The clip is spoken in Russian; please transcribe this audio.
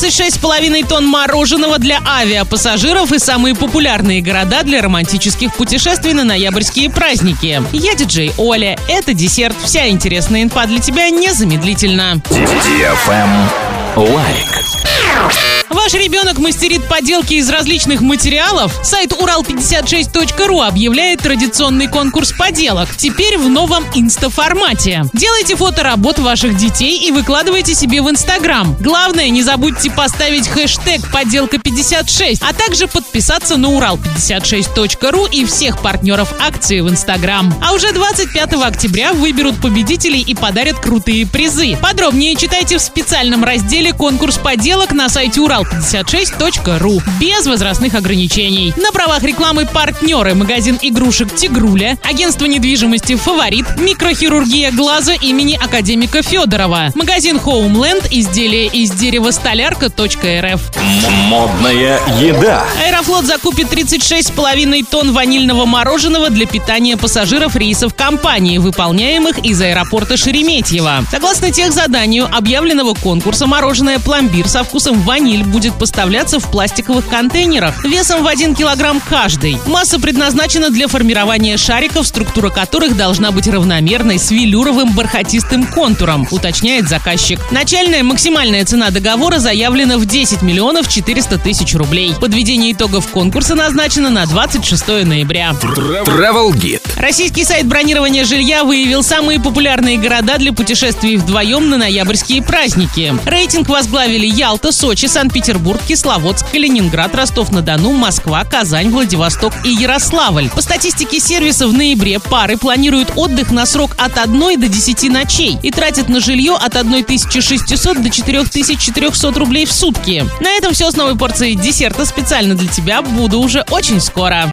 36,5 тонн мороженого для авиапассажиров и самые популярные города для романтических путешествий на ноябрьские праздники. Я диджей Оля. Это десерт. Вся интересная инфа для тебя незамедлительно. Лайк. Ваш ребенок мастерит поделки из различных материалов? Сайт урал56.ру объявляет традиционный конкурс поделок. Теперь в новом инста-формате. Делайте фото работ ваших детей и выкладывайте себе в Инстаграм. Главное, не забудьте поставить хэштег «Поделка56», а также подписаться на урал56.ру и всех партнеров акции в Инстаграм. А уже 25 октября выберут победителей и подарят крутые призы. Подробнее читайте в специальном разделе «Конкурс поделок» на сайте урал урал56.ру без возрастных ограничений. На правах рекламы партнеры магазин игрушек «Тигруля», агентство недвижимости «Фаворит», микрохирургия глаза имени академика Федорова, магазин Homeland, изделия из дерева столярка.рф. Модная еда. Аэрофлот закупит 36,5 тонн ванильного мороженого для питания пассажиров рейсов компании, выполняемых из аэропорта Шереметьево. Согласно тех заданию объявленного конкурса мороженое пломбир со вкусом ваниль будет поставляться в пластиковых контейнерах весом в 1 килограмм каждый. Масса предназначена для формирования шариков, структура которых должна быть равномерной с велюровым бархатистым контуром, уточняет заказчик. Начальная максимальная цена договора заявлена в 10 миллионов 400 тысяч рублей. Подведение итогов конкурса назначено на 26 ноября. Travel Guide. Российский сайт бронирования жилья выявил самые популярные города для путешествий вдвоем на ноябрьские праздники. Рейтинг возглавили Ялта, Сочи, Санкт-Петербург, Кисловодск, Калининград, Ростов-на-Дону, Москва, Казань, Владивосток и Ярославль. По статистике сервиса в ноябре пары планируют отдых на срок от 1 до 10 ночей и тратят на жилье от 1600 до 4400 рублей в сутки. На этом все с новой порцией десерта специально для тебя. Буду уже очень скоро.